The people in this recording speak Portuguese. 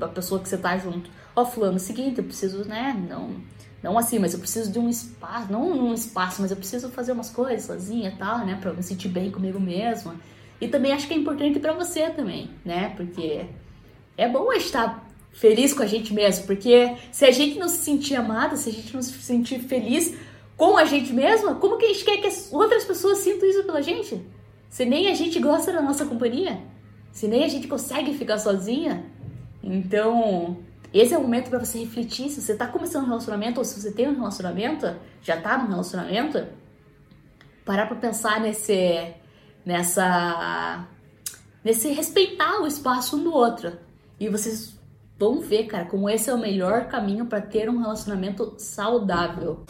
a pessoa que você tá junto. Ó, fulano, é seguinte, eu preciso, né, não, não assim, mas eu preciso de um espaço, não um espaço, mas eu preciso fazer umas coisas sozinha tal, né, pra me sentir bem comigo mesma. E também acho que é importante para você também, né, porque é bom estar feliz com a gente mesmo, porque se a gente não se sentir amada, se a gente não se sentir feliz com a gente mesma, como que a gente quer que as outras pessoas sintam isso pela gente? Se nem a gente gosta da nossa companhia, se nem a gente consegue ficar sozinha, então esse é o momento para você refletir se você tá começando um relacionamento ou se você tem um relacionamento, já tá num relacionamento, parar para pensar nesse nessa nesse respeitar o espaço um do outro. E vocês vão ver, cara, como esse é o melhor caminho para ter um relacionamento saudável.